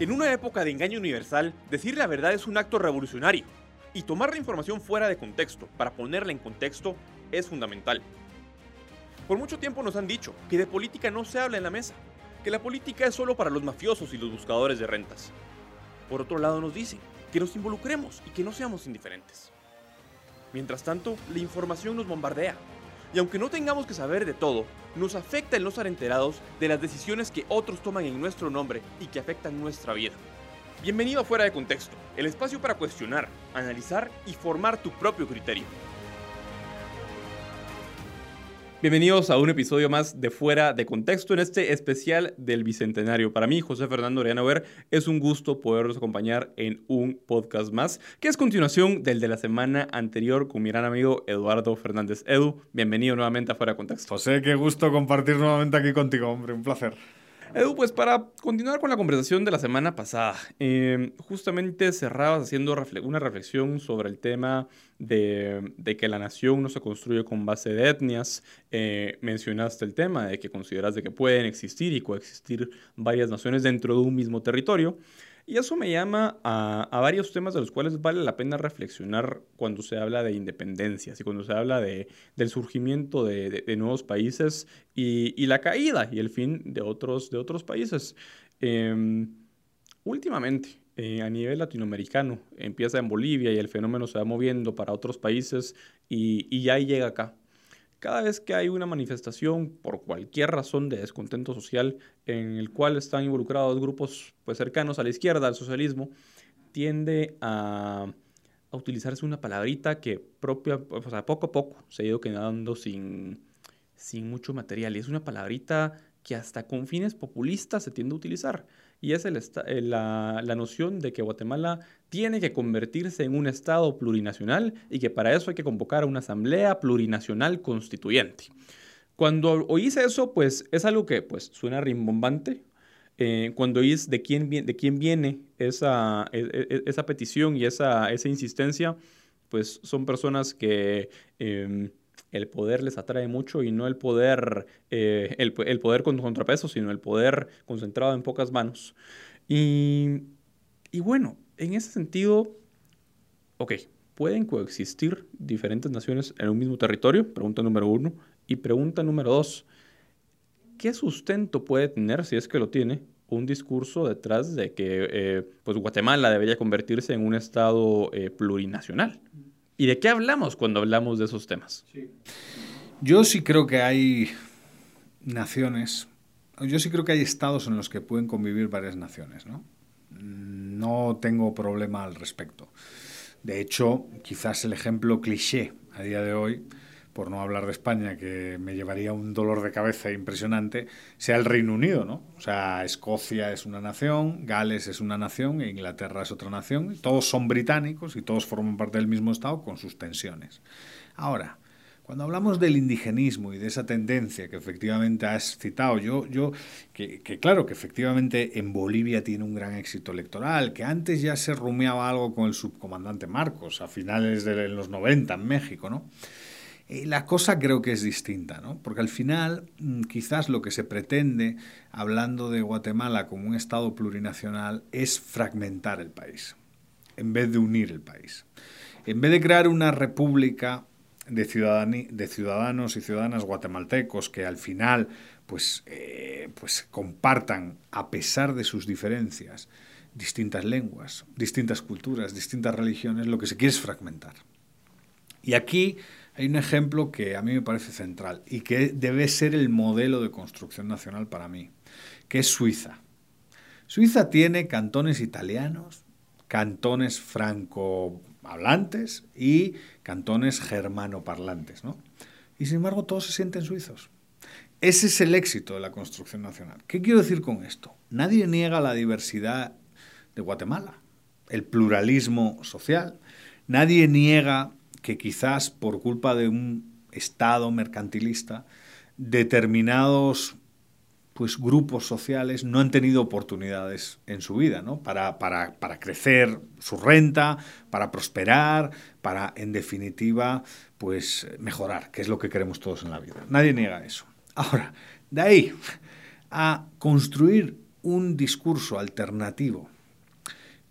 En una época de engaño universal, decir la verdad es un acto revolucionario, y tomar la información fuera de contexto para ponerla en contexto es fundamental. Por mucho tiempo nos han dicho que de política no se habla en la mesa, que la política es solo para los mafiosos y los buscadores de rentas. Por otro lado nos dicen que nos involucremos y que no seamos indiferentes. Mientras tanto, la información nos bombardea, y aunque no tengamos que saber de todo, nos afecta el no estar enterados de las decisiones que otros toman en nuestro nombre y que afectan nuestra vida. Bienvenido a Fuera de Contexto, el espacio para cuestionar, analizar y formar tu propio criterio. Bienvenidos a un episodio más de Fuera de Contexto en este especial del Bicentenario. Para mí, José Fernando Ver, es un gusto poderlos acompañar en un podcast más, que es continuación del de la semana anterior con mi gran amigo Eduardo Fernández. Edu, bienvenido nuevamente a Fuera de Contexto. José, qué gusto compartir nuevamente aquí contigo, hombre, un placer. Edu, pues para continuar con la conversación de la semana pasada, em, justamente cerrabas haciendo una reflexión sobre el tema de, que la nación no se construye con base de etnias. Eh, mencionaste el tema de que consideras de que pueden existir y coexistir varias naciones dentro de un mismo territorio. Y eso me llama a, varios temas de los cuales vale la pena reflexionar cuando se habla de independencias y cuando se habla de, del surgimiento de, nuevos países y, la caída y el fin de otros, de otros países. Em, últimamente, eh, a nivel latinoamericano, empieza en Bolivia y el fenómeno se va moviendo para otros países y, y ya llega acá. Cada vez que hay una manifestación por cualquier razón de descontento social en el cual están involucrados grupos pues, cercanos a la izquierda, al socialismo, tiende a, utilizarse una palabrita que propia, o sea, poco a poco se ha ido quedando sin, sin mucho material. Y es una palabrita que hasta con fines populistas se tiende a utilizar y es el, la, la, noción de que Guatemala tiene que convertirse en un Estado plurinacional y que para eso hay que convocar a una asamblea plurinacional constituyente. Cuando oís eso, pues es algo que pues, suena rimbombante. Eh, cuando oís de quién, de quién viene esa, e, e, esa petición y esa, esa insistencia, pues son personas que... Em, el poder les atrae mucho y no el poder, eh, el, poder con contrapeso, sino el poder concentrado en pocas manos. Y, bueno, en ese sentido, ok, ¿pueden coexistir diferentes naciones en un mismo territorio? Pregunta número uno. Y pregunta número dos, ¿qué sustento puede tener, si es que lo tiene, un discurso detrás de que eh, pues Guatemala debería convertirse en un Estado eh, plurinacional? ¿Y de qué hablamos cuando hablamos de esos temas? Yo sí creo que hay naciones, yo sí creo que hay estados en los que pueden convivir varias naciones, ¿no? No tengo problema al respecto. De hecho, quizás el ejemplo cliché a día de hoy por no hablar de España, que me llevaría un dolor de cabeza impresionante, sea el Reino Unido, ¿no? O sea, Escocia es una nación, Gales es una nación, e Inglaterra es otra nación, todos son británicos y todos forman parte del mismo Estado con sus tensiones. Ahora, cuando hablamos del indigenismo y de esa tendencia que efectivamente has citado, yo, yo que, que, claro, que efectivamente en Bolivia tiene un gran éxito electoral, que antes ya se rumiaba algo con el subcomandante Marcos a finales de los 90 en México, ¿no? Eh, la cosa creo que es distinta, ¿no? Porque al final, mm, quizás lo que se pretende, hablando de Guatemala como un Estado plurinacional, es fragmentar el país, en vez de unir el país. En vez de crear una república de, de ciudadanos y ciudadanas guatemaltecos que al final pues, eh, pues compartan, a pesar de sus diferencias, distintas lenguas, distintas culturas, distintas religiones, lo que se quiere es fragmentar. Y aquí hay un ejemplo que a mí me parece central y que debe ser el modelo de construcción nacional para mí, que es Suiza. Suiza tiene cantones italianos, cantones franco-hablantes y cantones germano-parlantes, ¿no? Y sin embargo todos se sienten suizos. Ese es el éxito de la construcción nacional. ¿Qué quiero decir con esto? Nadie niega la diversidad de Guatemala, el pluralismo social. Nadie niega que quizás por culpa de un Estado mercantilista, determinados pues, grupos sociales no han tenido oportunidades en su vida, ¿no? Para, para, para crecer su renta, para prosperar, para, en definitiva, pues mejorar, que es lo que queremos todos en la vida. Nadie niega eso. Ahora, de ahí a construir un discurso alternativo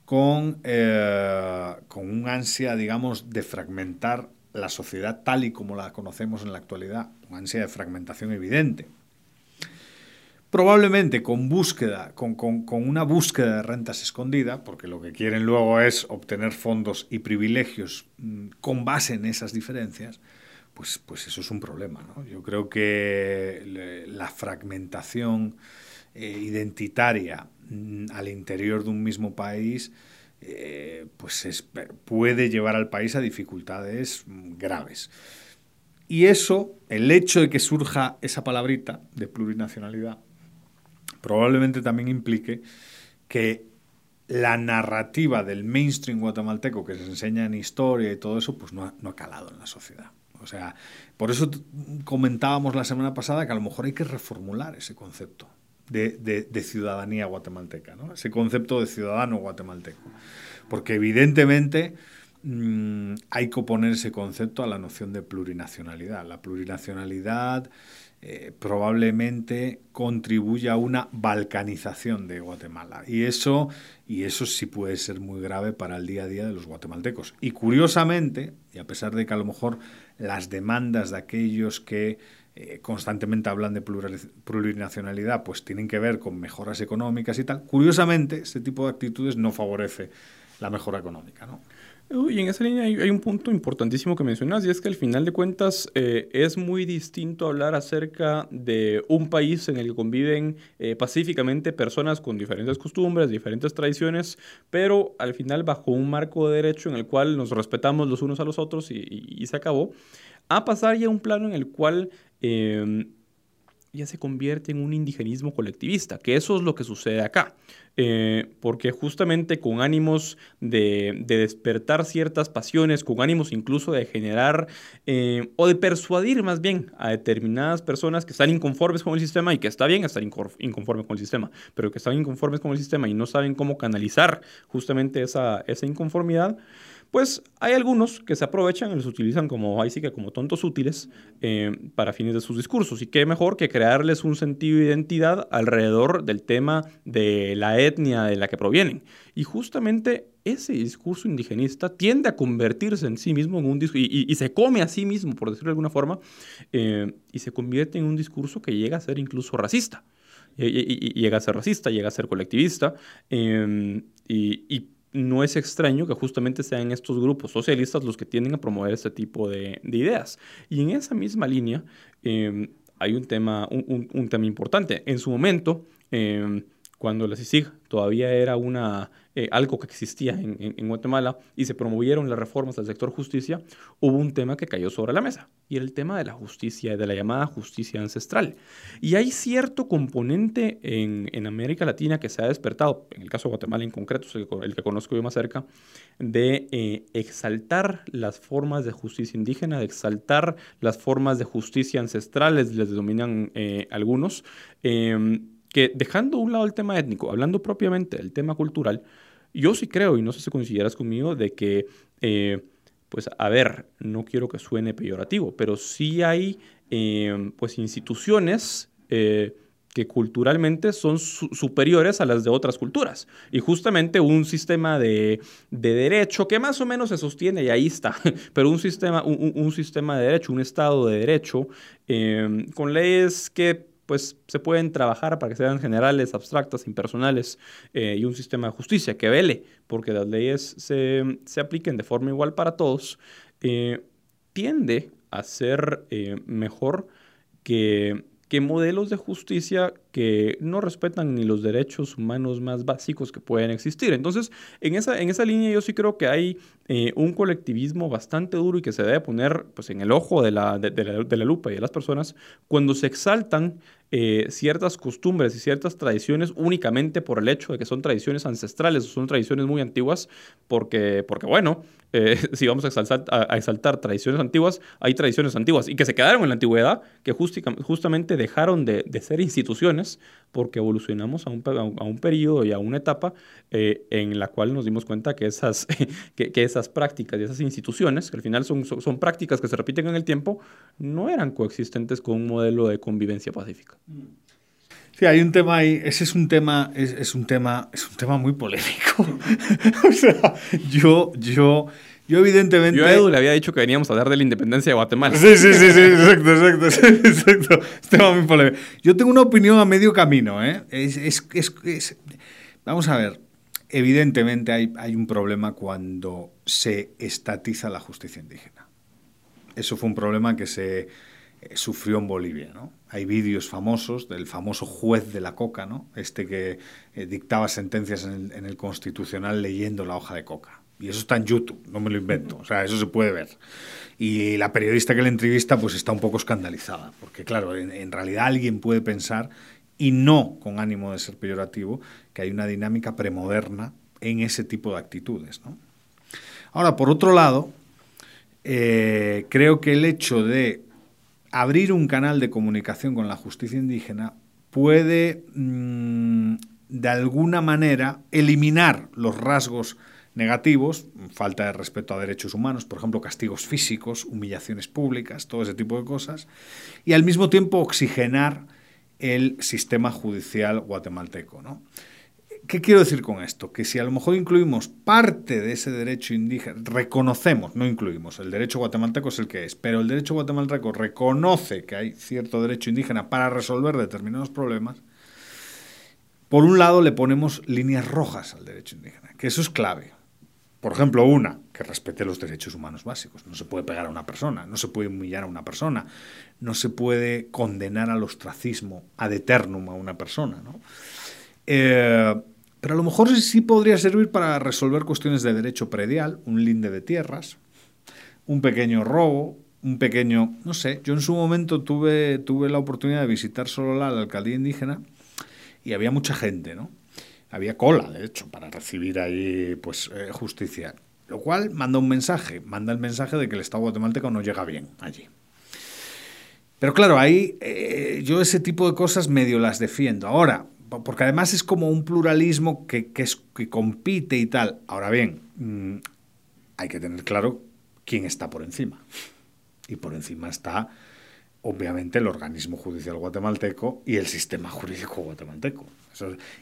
con, eh, con un ansia, digamos, de fragmentar la sociedad tal y como la conocemos en la actualidad, un ansia de fragmentación evidente. Probablemente con búsqueda, con, una búsqueda de rentas escondida, porque lo que quieren luego es obtener fondos y privilegios mm, con base en esas diferencias, pues, pues eso es un problema. Yo creo que la fragmentación eh, identitaria mm, al interior de un mismo país eh, pues puede llevar al país a dificultades graves. Y eso, el hecho de que surja esa palabrita de plurinacionalidad, probablemente también implique que la narrativa del mainstream guatemalteco que se enseña en historia y todo eso, pues no ha, no ha calado en la sociedad. O sea, por eso comentábamos la semana pasada que a lo mejor hay que reformular ese concepto de, ciudadanía guatemalteca, ¿no? ese concepto de ciudadano guatemalteco. Porque evidentemente mm, hay que oponer ese concepto a la noción de plurinacionalidad. La plurinacionalidad eh, probablemente contribuye a una balcanización de Guatemala. Y eso, y eso sí puede ser muy grave para el día a día de los guatemaltecos. Y curiosamente, y a pesar de que a lo mejor las demandas de aquellos que eh, constantemente hablan de plurinacionalidad, pues tienen que ver con mejoras económicas y tal. Curiosamente, este tipo de actitudes no favorece la mejora económica, ¿no? Y en esa línea hay, un punto importantísimo que mencionas y es que al final de cuentas eh, es muy distinto hablar acerca de un país en el que conviven eh, pacíficamente personas con diferentes costumbres, diferentes tradiciones, pero al final bajo un marco de derecho en el cual nos respetamos los unos a los otros y, y se acabó, a pasar ya a un plano en el cual Em, ya se convierte en un indigenismo colectivista, que eso es lo que sucede acá. Eh, porque justamente con ánimos de, despertar ciertas pasiones, con ánimos incluso de generar eh, o de persuadir más bien a determinadas personas que están inconformes con el sistema y que está bien estar inconformes con el sistema, pero que están inconformes con el sistema y no saben cómo canalizar justamente esa inconformidad, pues hay algunos que se aprovechan y los utilizan como, ahí que como tontos útiles eh, para fines de sus discursos. Y qué mejor que crearles un sentido de identidad alrededor del tema de la etnia de la que provienen. Y justamente ese discurso indigenista tiende a convertirse en sí mismo en un discurso, y, se come a sí mismo, por decirlo de alguna forma, eh, y se convierte en un discurso que llega a ser incluso racista. Y, llega a ser racista, llega a ser colectivista, eh, y no es extraño que justamente sean estos grupos socialistas los que tienden a promover este tipo de, ideas. Y en esa misma línea em, hay un tema, un, tema importante. En su momento, em, cuando la CICIG todavía era una, eh, algo que existía en, Guatemala y se promovieron las reformas del sector justicia, hubo un tema que cayó sobre la mesa y era el tema de la justicia, de la llamada justicia ancestral. Y hay cierto componente en, América Latina que se ha despertado, en el caso de Guatemala en concreto, el, que conozco yo más cerca, de eh, exaltar las formas de justicia indígena, de exaltar las formas de justicia ancestrales, les denominan eh, algunos em, que dejando a un lado el tema étnico, hablando propiamente del tema cultural, yo sí creo, y no sé si consideras conmigo, de que, eh, pues, a ver, no quiero que suene peyorativo, pero sí hay, eh, pues, instituciones eh, que culturalmente son superiores a las de otras culturas. Y justamente un sistema de, derecho que más o menos se sostiene, y ahí está, pero un sistema, un sistema de derecho, un Estado de derecho, con leyes que pues se pueden trabajar para que sean generales, abstractas, impersonales eh, y un sistema de justicia que vele porque las leyes se, apliquen de forma igual para todos, eh, tiende a ser eh, mejor que que modelos de justicia que no respetan ni los derechos humanos más básicos que pueden existir. Entonces, en esa, en esa línea yo sí creo que hay eh, un colectivismo bastante duro y que se debe poner pues, en el ojo de la, de, la, lupa y de las personas cuando se exaltan eh, ciertas costumbres y ciertas tradiciones únicamente por el hecho de que son tradiciones ancestrales, son tradiciones muy antiguas, porque, porque bueno, eh, si vamos a exaltar, a, exaltar, tradiciones antiguas, hay tradiciones antiguas y que se quedaron en la antigüedad, que justamente dejaron de, ser instituciones porque evolucionamos a un, a un, periodo y a una etapa eh, en la cual nos dimos cuenta que esas, que, esas prácticas y esas instituciones, que al final son, son, prácticas que se repiten en el tiempo, no eran coexistentes con un modelo de convivencia pacífica. Sí, hay un tema ahí, ese es un tema, es, un tema, es un tema muy polémico. o sea, yo, yo, yo evidentemente... Yo a Edu le había dicho que veníamos a hablar de la independencia de Guatemala. Sí, sí, sí, sí, exacto, exacto, exacto. Es tema muy polémico. Yo tengo una opinión a medio camino, ¿eh? Es, es, es, vamos a ver, evidentemente hay, hay un problema cuando se estatiza la justicia indígena. Eso fue un problema que se eh, sufrió en Bolivia, ¿no? Hay vídeos famosos del famoso juez de la coca, ¿no? Este que eh, dictaba sentencias en el, Constitucional leyendo la hoja de coca. Y eso está en YouTube, no me lo invento, o sea, eso se puede ver. Y la periodista que le entrevista pues está un poco escandalizada, porque claro, en, en realidad alguien puede pensar, y no con ánimo de ser peyorativo, que hay una dinámica premoderna en ese tipo de actitudes. ¿no? Ahora, por otro lado, eh, creo que el hecho de abrir un canal de comunicación con la justicia indígena puede, mm, de alguna manera, eliminar los rasgos negativos, falta de respeto a derechos humanos, por ejemplo, castigos físicos, humillaciones públicas, todo ese tipo de cosas, y al mismo tiempo oxigenar el sistema judicial guatemalteco. ¿no? ¿Qué quiero decir con esto? Que si a lo mejor incluimos parte de ese derecho indígena, reconocemos, no incluimos, el derecho guatemalteco es el que es, pero el derecho guatemalteco reconoce que hay cierto derecho indígena para resolver determinados problemas, por un lado le ponemos líneas rojas al derecho indígena, que eso es clave. Por ejemplo, una, que respete los derechos humanos básicos. No se puede pegar a una persona, no se puede humillar a una persona, no se puede condenar al ostracismo ad eternum a una persona. ¿no? Eh, pero a lo mejor sí podría servir para resolver cuestiones de derecho predial, un linde de tierras, un pequeño robo, un pequeño, no sé, yo en su momento tuve, tuve la oportunidad de visitar solo la alcaldía indígena y había mucha gente, ¿no? Había cola, de hecho, para recibir ahí pues eh, justicia. Lo cual manda un mensaje, manda el mensaje de que el Estado guatemalteco no llega bien allí. Pero claro, ahí eh, yo ese tipo de cosas medio las defiendo. Ahora, porque además es como un pluralismo que, es, que compite y tal. Ahora bien, mm, hay que tener claro quién está por encima. Y por encima está, obviamente, el organismo judicial guatemalteco y el sistema jurídico guatemalteco.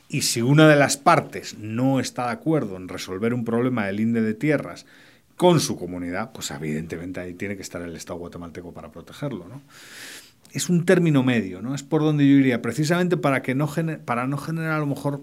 y si una de las partes no está de acuerdo en resolver un problema del INDE de tierras con su comunidad, pues evidentemente ahí tiene que estar el Estado guatemalteco para protegerlo. ¿no? Es un término medio, ¿no? Es por donde yo iría, precisamente para, que no para no generar a lo mejor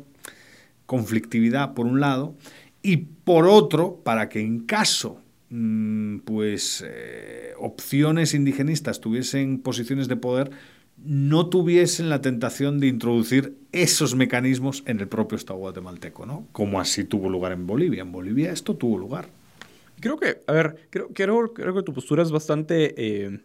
conflictividad por un lado y por otro, para que en caso mm, pues eh, opciones indigenistas tuviesen posiciones de poder, no tuviesen la tentación de introducir esos mecanismos en el propio Estado guatemalteco, ¿no? Como así tuvo lugar en Bolivia. En Bolivia esto tuvo lugar. Creo que, a ver, creo, creo, creo que tu postura es bastante... Eh,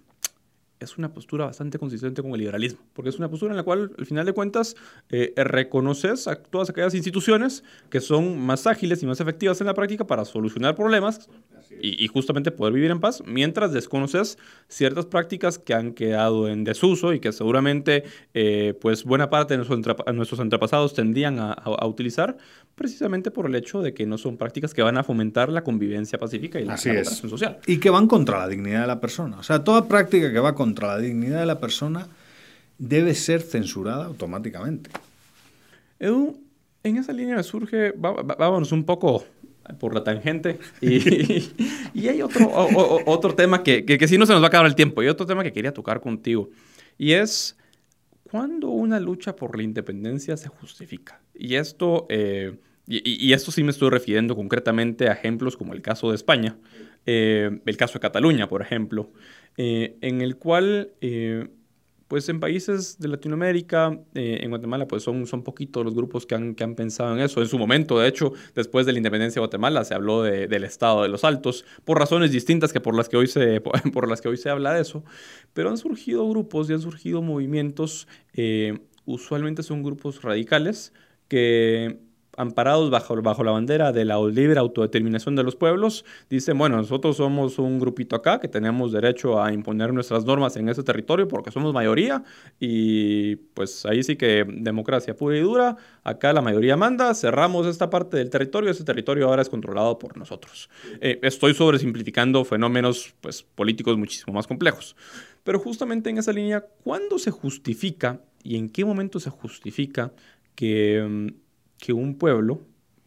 es una postura bastante consistente con el liberalismo, porque es una postura en la cual, al final de cuentas, eh, reconoces a todas aquellas instituciones que son más ágiles y más efectivas en la práctica para solucionar problemas y, justamente poder vivir en paz, mientras desconoces ciertas prácticas que han quedado en desuso y que seguramente eh, pues buena parte de nuestros, antepasados tendían a, utilizar, precisamente por el hecho de que no son prácticas que van a fomentar la convivencia pacífica y la, la social. Y que van contra la dignidad de la persona. O sea, toda práctica que va contra la dignidad de la persona debe ser censurada automáticamente. Edu, en esa línea surge, vámonos un poco por la tangente. Y, y hay otro, otro tema que, que, si no se nos va a acabar el tiempo, y otro tema que quería tocar contigo. Y es, ¿cuándo una lucha por la independencia se justifica? Y esto, eh, y, esto sí me estoy refiriendo concretamente a ejemplos como el caso de España, eh, el caso de Cataluña, por ejemplo, eh, en el cual pues en países de Latinoamérica, eh, en Guatemala, pues son, son poquitos los grupos que han, que han pensado en eso. En su momento, de hecho, después de la independencia de Guatemala, se habló del estado de los altos, por razones distintas que por las que hoy se, por las que hoy se habla de eso. Pero han surgido grupos y han surgido movimientos, eh, usualmente son grupos radicales, que amparados bajo, bajo la bandera de la libre autodeterminación de los pueblos, dicen, bueno, nosotros somos un grupito acá que tenemos derecho a imponer nuestras normas en ese territorio porque somos mayoría y pues ahí sí que democracia pura y dura, acá la mayoría manda, cerramos esta parte del territorio, ese territorio ahora es controlado por nosotros. Eh, estoy sobresimplificando fenómenos pues, políticos muchísimo más complejos. Pero justamente en esa línea, ¿cuándo se justifica y en qué momento se justifica que mm, que un pueblo,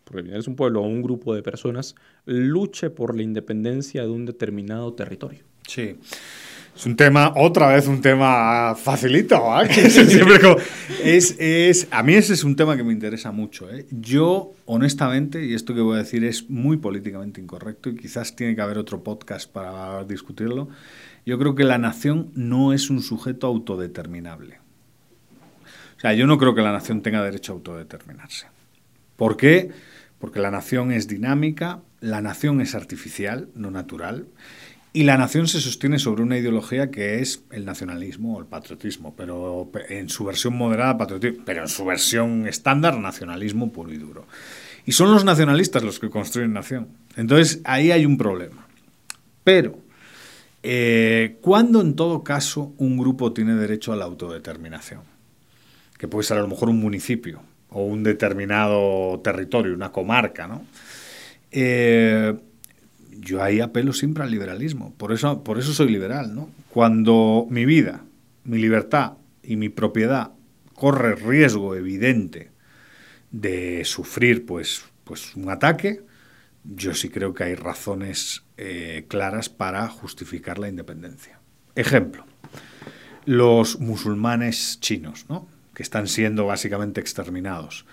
porque es un pueblo o un grupo de personas, luche por la independencia de un determinado territorio. Sí. Es un tema, otra vez un tema facilito, es, es, a mí ese es un tema que me interesa mucho. ¿eh? Yo, honestamente, y esto que voy a decir es muy políticamente incorrecto y quizás tiene que haber otro podcast para discutirlo, yo creo que la nación no es un sujeto autodeterminable. O sea, yo no creo que la nación tenga derecho a autodeterminarse. ¿Por qué? Porque la nación es dinámica, la nación es artificial, no natural, y la nación se sostiene sobre una ideología que es el nacionalismo o el patriotismo, pero en su versión moderada patriotismo, pero en su versión estándar nacionalismo puro y duro. Y son los nacionalistas los que construyen nación. Entonces ahí hay un problema. Pero, eh, ¿cuándo en todo caso un grupo tiene derecho a la autodeterminación? Que puede ser a lo mejor un municipio, o un determinado territorio, una comarca, ¿no? Eh, yo ahí apelo siempre al liberalismo, por eso, por eso soy liberal, ¿no? Cuando mi vida, mi libertad y mi propiedad corre riesgo evidente de sufrir pues, pues un ataque, yo sí creo que hay razones eh, claras para justificar la independencia. Ejemplo, los musulmanes chinos, ¿no? Que están siendo básicamente exterminados,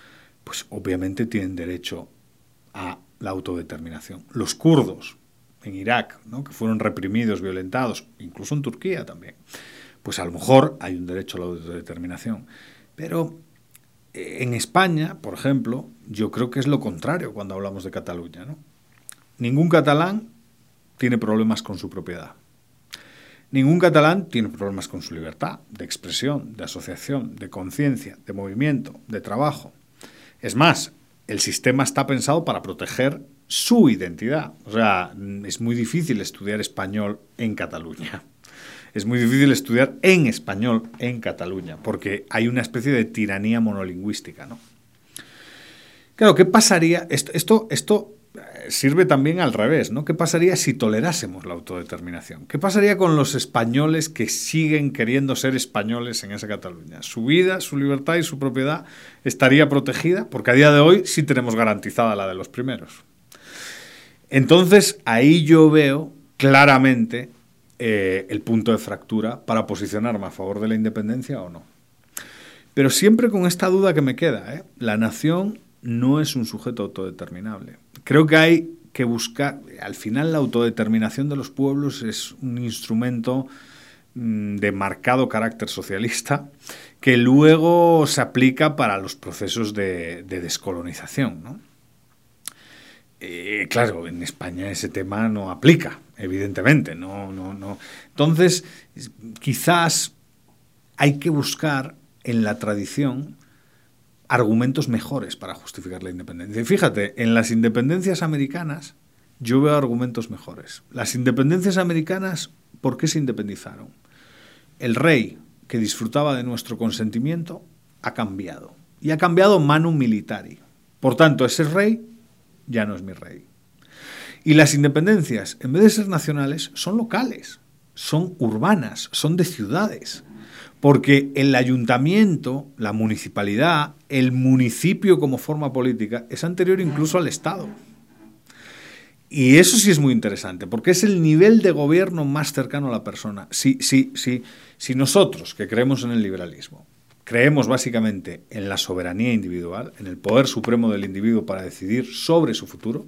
pues obviamente tienen derecho a la autodeterminación. Los kurdos en Irak, ¿no? que fueron reprimidos, violentados, incluso en Turquía también, pues a lo mejor hay un derecho a la autodeterminación. Pero eh, en España, por ejemplo, yo creo que es lo contrario cuando hablamos de Cataluña. ¿no? Ningún catalán tiene problemas con su propiedad. Ningún catalán tiene problemas con su libertad de expresión, de asociación, de conciencia, de movimiento, de trabajo. Es más, el sistema está pensado para proteger su identidad. O sea, es muy difícil estudiar español en Cataluña. Es muy difícil estudiar en español en Cataluña, porque hay una especie de tiranía monolingüística, ¿no? Claro, ¿qué pasaría? Esto, esto, esto sirve también al revés, ¿no? ¿Qué pasaría si tolerásemos la autodeterminación? ¿Qué pasaría con los españoles que siguen queriendo ser españoles en esa Cataluña? Su vida, su libertad y su propiedad estaría protegida, porque a día de hoy sí tenemos garantizada la de los primeros. Entonces, ahí yo veo claramente eh, el punto de fractura para posicionarme a favor de la independencia o no. Pero siempre con esta duda que me queda, ¿eh? la nación no es un sujeto autodeterminable. Creo que hay que buscar, al final la autodeterminación de los pueblos es un instrumento mm, de marcado carácter socialista que luego se aplica para los procesos de, descolonización. Eh, claro, en España ese tema no aplica, evidentemente. No, no, no. Entonces, quizás hay que buscar en la tradición argumentos mejores para justificar la independencia. Y fíjate, en las independencias americanas yo veo argumentos mejores. Las independencias americanas, ¿por qué se independizaron? El rey que disfrutaba de nuestro consentimiento ha cambiado. Y ha cambiado manu militari. Por tanto, ese rey ya no es mi rey. Y las independencias, en vez de ser nacionales, son locales, son urbanas, son de ciudades. Porque el ayuntamiento, la municipalidad, el municipio como forma política es anterior incluso al Estado. Y eso sí es muy interesante, porque es el nivel de gobierno más cercano a la persona. Si, si, si, si nosotros, que creemos en el liberalismo, creemos básicamente en la soberanía individual, en el poder supremo del individuo para decidir sobre su futuro,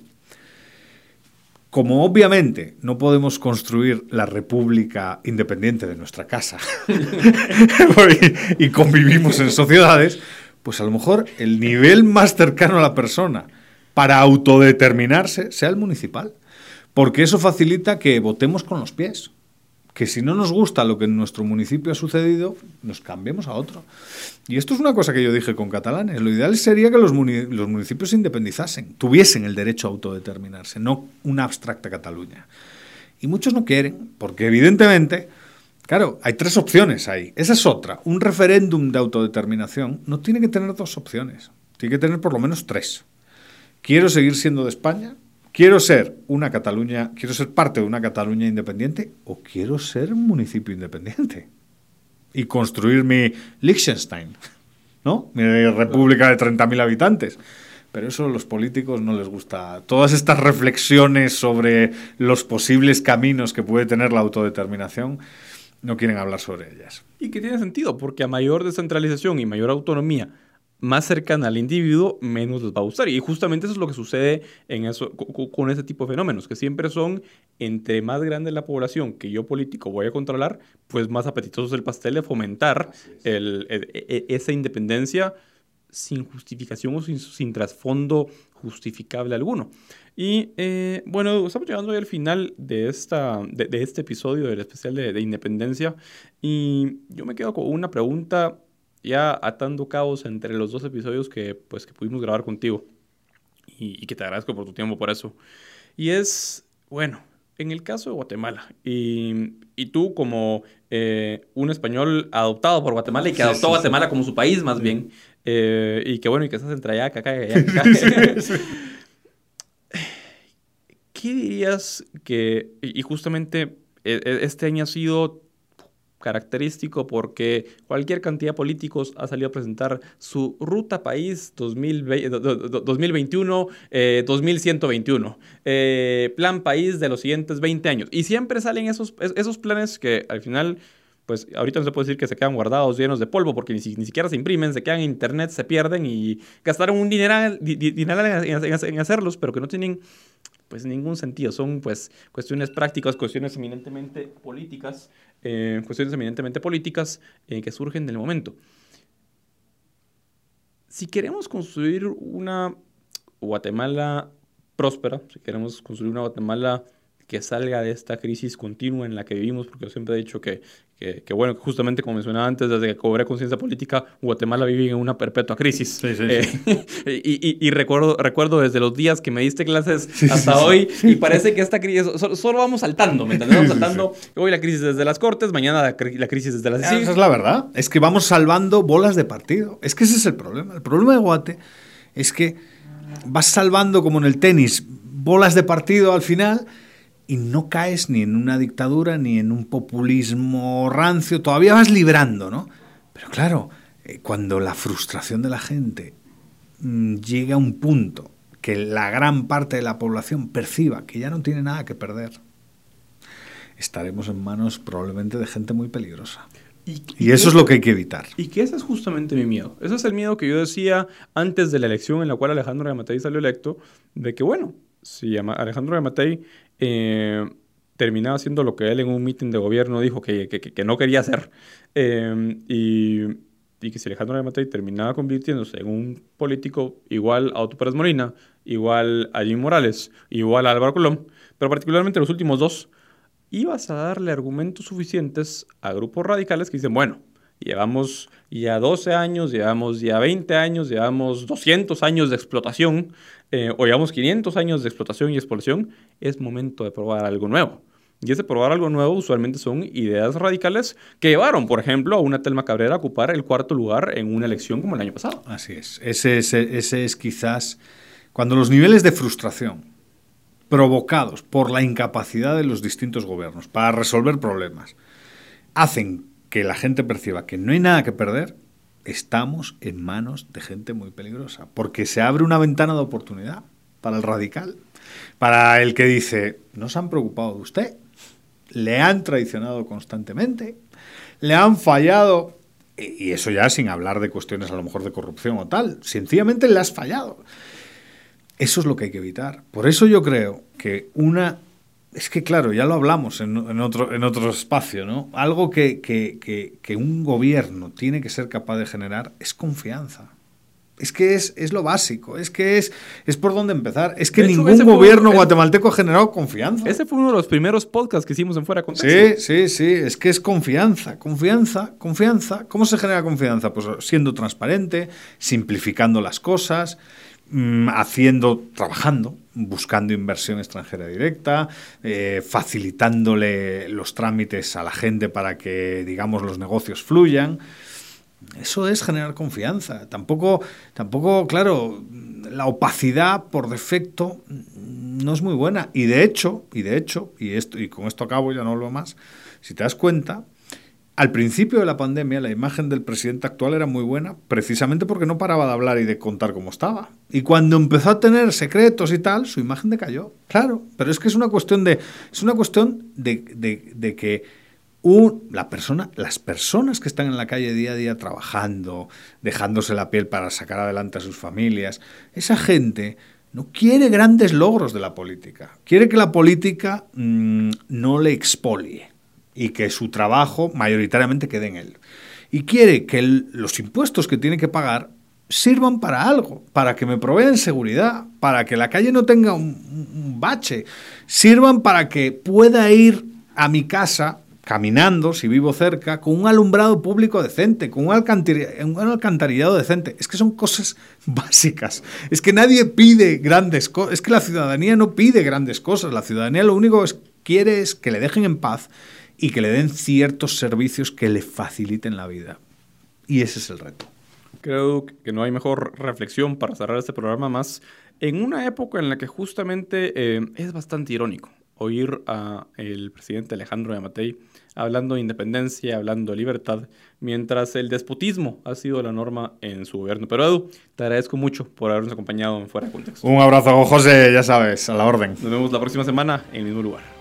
como obviamente no podemos construir la república independiente de nuestra casa y convivimos en sociedades, pues a lo mejor el nivel más cercano a la persona para autodeterminarse sea el municipal, porque eso facilita que votemos con los pies, que si no nos gusta lo que en nuestro municipio ha sucedido, nos cambiemos a otro. Y esto es una cosa que yo dije con catalanes. Lo ideal sería que los, los municipios se independizasen, tuviesen el derecho a autodeterminarse, no una abstracta Cataluña. Y muchos no quieren, porque evidentemente, claro, hay tres opciones ahí. Esa es otra. Un referéndum de autodeterminación no tiene que tener dos opciones, tiene que tener por lo menos tres. Quiero seguir siendo de España, ¿Quiero ser una Cataluña, quiero ser parte de una Cataluña independiente o quiero ser un municipio independiente? Y construir mi Liechtenstein, ¿no? Mi república de 30.000 habitantes. Pero eso a los políticos no les gusta. Todas estas reflexiones sobre los posibles caminos que puede tener la autodeterminación, no quieren hablar sobre ellas. Y que tiene sentido, porque a mayor descentralización y mayor autonomía más cercana al individuo, menos les va a gustar. Y justamente eso es lo que sucede en eso, con, ese tipo de fenómenos, que siempre son, entre más grande la población que yo político voy a controlar, pues más apetitoso es el pastel de fomentar el, e, e, esa independencia sin justificación o sin, trasfondo justificable alguno. Y eh, bueno, estamos llegando al final de, esta, de, este episodio del especial de, de independencia y yo me quedo con una pregunta ya atando cabos entre los dos episodios que, pues, que pudimos grabar contigo. Y, que te agradezco por tu tiempo por eso. Y es, bueno, en el caso de Guatemala, y, y tú como eh, un español adoptado por Guatemala y que adoptó a Guatemala como su país más bien, eh, y que bueno, y que estás entre allá, acá, acá, acá. ¿Qué dirías que, y justamente e, e, este año ha sido característico porque cualquier cantidad de políticos ha salido a presentar su ruta país 2021, 2121, eh, eh, plan país de los siguientes 20 años. Y siempre salen esos, esos planes que al final pues ahorita no se puede decir que se quedan guardados llenos de polvo porque ni, siquiera se imprimen, se quedan en internet, se pierden y gastaron un dineral, en, hacerlos, pero que no tienen pues ningún sentido. Son pues cuestiones prácticas, cuestiones eminentemente políticas, eh, cuestiones eminentemente políticas eh, que surgen del momento. Si queremos construir una Guatemala próspera, si queremos construir una Guatemala que salga de esta crisis continua en la que vivimos, porque yo siempre he dicho que que, bueno, justamente como mencionaba antes, desde que cobré conciencia política, Guatemala vive en una perpetua crisis. Sí, sí, eh, y, y, recuerdo, recuerdo desde los días que me diste clases hasta hoy, y parece que esta crisis, solo, vamos saltando, ¿me entiendes? Vamos saltando, hoy la crisis desde las Cortes, mañana la, crisis desde las... Esa es la verdad, es que vamos salvando bolas de partido. Es que ese es el problema. El problema de Guate es que vas salvando como en el tenis bolas de partido al final y no caes ni en una dictadura ni en un populismo rancio, todavía vas librando, ¿no? Pero claro, eh, cuando la frustración de la gente mm, llega a un punto que la gran parte de la población perciba que ya no tiene nada que perder, estaremos en manos probablemente de gente muy peligrosa. Y, eso es lo que hay que evitar. Y que ese es justamente mi miedo. Ese es el miedo que yo decía antes de la elección en la cual Alejandro Yamatei salió electo, de que bueno, si Alejandro Yamatei eh, terminaba haciendo lo que él en un mitin de gobierno dijo que, que, no quería hacer. Eh, y, y, que si Alejandro de Matei terminaba convirtiéndose en un político igual a Otto Pérez Molina, igual a Jim Morales, igual a Álvaro Colón, pero particularmente los últimos dos, ibas a darle argumentos suficientes a grupos radicales que dicen, bueno, llevamos ya 12 años, llevamos ya 20 años, llevamos 200 años de explotación, eh, o llevamos 500 años de explotación y explotación, es momento de probar algo nuevo. Y ese probar algo nuevo usualmente son ideas radicales que llevaron, por ejemplo, a una Telma Cabrera a ocupar el cuarto lugar en una elección como el año pasado. Así es. Ese, ese es quizás cuando los niveles de frustración provocados por la incapacidad de los distintos gobiernos para resolver problemas hacen que la gente perciba que no hay nada que perder, estamos en manos de gente muy peligrosa, porque se abre una ventana de oportunidad para el radical, para el que dice, no se han preocupado de usted, le han traicionado constantemente, le han fallado, y eso ya sin hablar de cuestiones a lo mejor de corrupción o tal, sencillamente le has fallado. Eso es lo que hay que evitar. Por eso yo creo que una es que, claro, ya lo hablamos en, otro, en otro espacio, ¿no? Algo que, un gobierno tiene que ser capaz de generar es confianza. Es que es, es lo básico, es que es, es por donde empezar. Es que ningún gobierno guatemalteco ha generado confianza. Ese fue uno de los primeros podcasts que hicimos en Fuera Contexto. Sí, sí, sí, es que es confianza, confianza, confianza. ¿Cómo se genera confianza? Pues siendo transparente, simplificando las cosas, haciendo, trabajando, buscando inversión extranjera directa, eh, facilitándole los trámites a la gente para que, digamos, los negocios fluyan. Eso es generar confianza. Tampoco, tampoco, claro, la opacidad por defecto no es muy buena. Y de hecho, y de hecho, y esto, y con esto acabo, ya no hablo más, si te das cuenta, al principio de la pandemia la imagen del presidente actual era muy buena, precisamente porque no paraba de hablar y de contar cómo estaba. Y cuando empezó a tener secretos y tal, su imagen decayó. Claro, pero es que es una cuestión de. Es una cuestión de, de, que la persona, las personas que están en la calle día a día trabajando, dejándose la piel para sacar adelante a sus familias, esa gente no quiere grandes logros de la política. Quiere que la política mm, no le expolie y que su trabajo mayoritariamente quede en él. Y quiere que los impuestos que tiene que pagar sirvan para algo, para que me proveen seguridad, para que la calle no tenga un bache, sirvan para que pueda ir a mi casa caminando, si vivo cerca, con un alumbrado público decente, con un, alcantarillado decente. Es que son cosas básicas. Es que nadie pide grandes cosas. Es que la ciudadanía no pide grandes cosas. La ciudadanía lo único que quiere es que le dejen en paz y que le den ciertos servicios que le faciliten la vida. Y ese es el reto. Creo que no hay mejor reflexión para cerrar este programa más en una época en la que justamente eh, es bastante irónico oír a el presidente Alejandro Yamatei hablando de independencia, hablando de libertad, mientras el despotismo ha sido la norma en su gobierno. Pero Edu, te agradezco mucho por habernos acompañado en Fuera de Contexto. Un abrazo, José, ya sabes, a la orden. Nos vemos la próxima semana en el mismo lugar.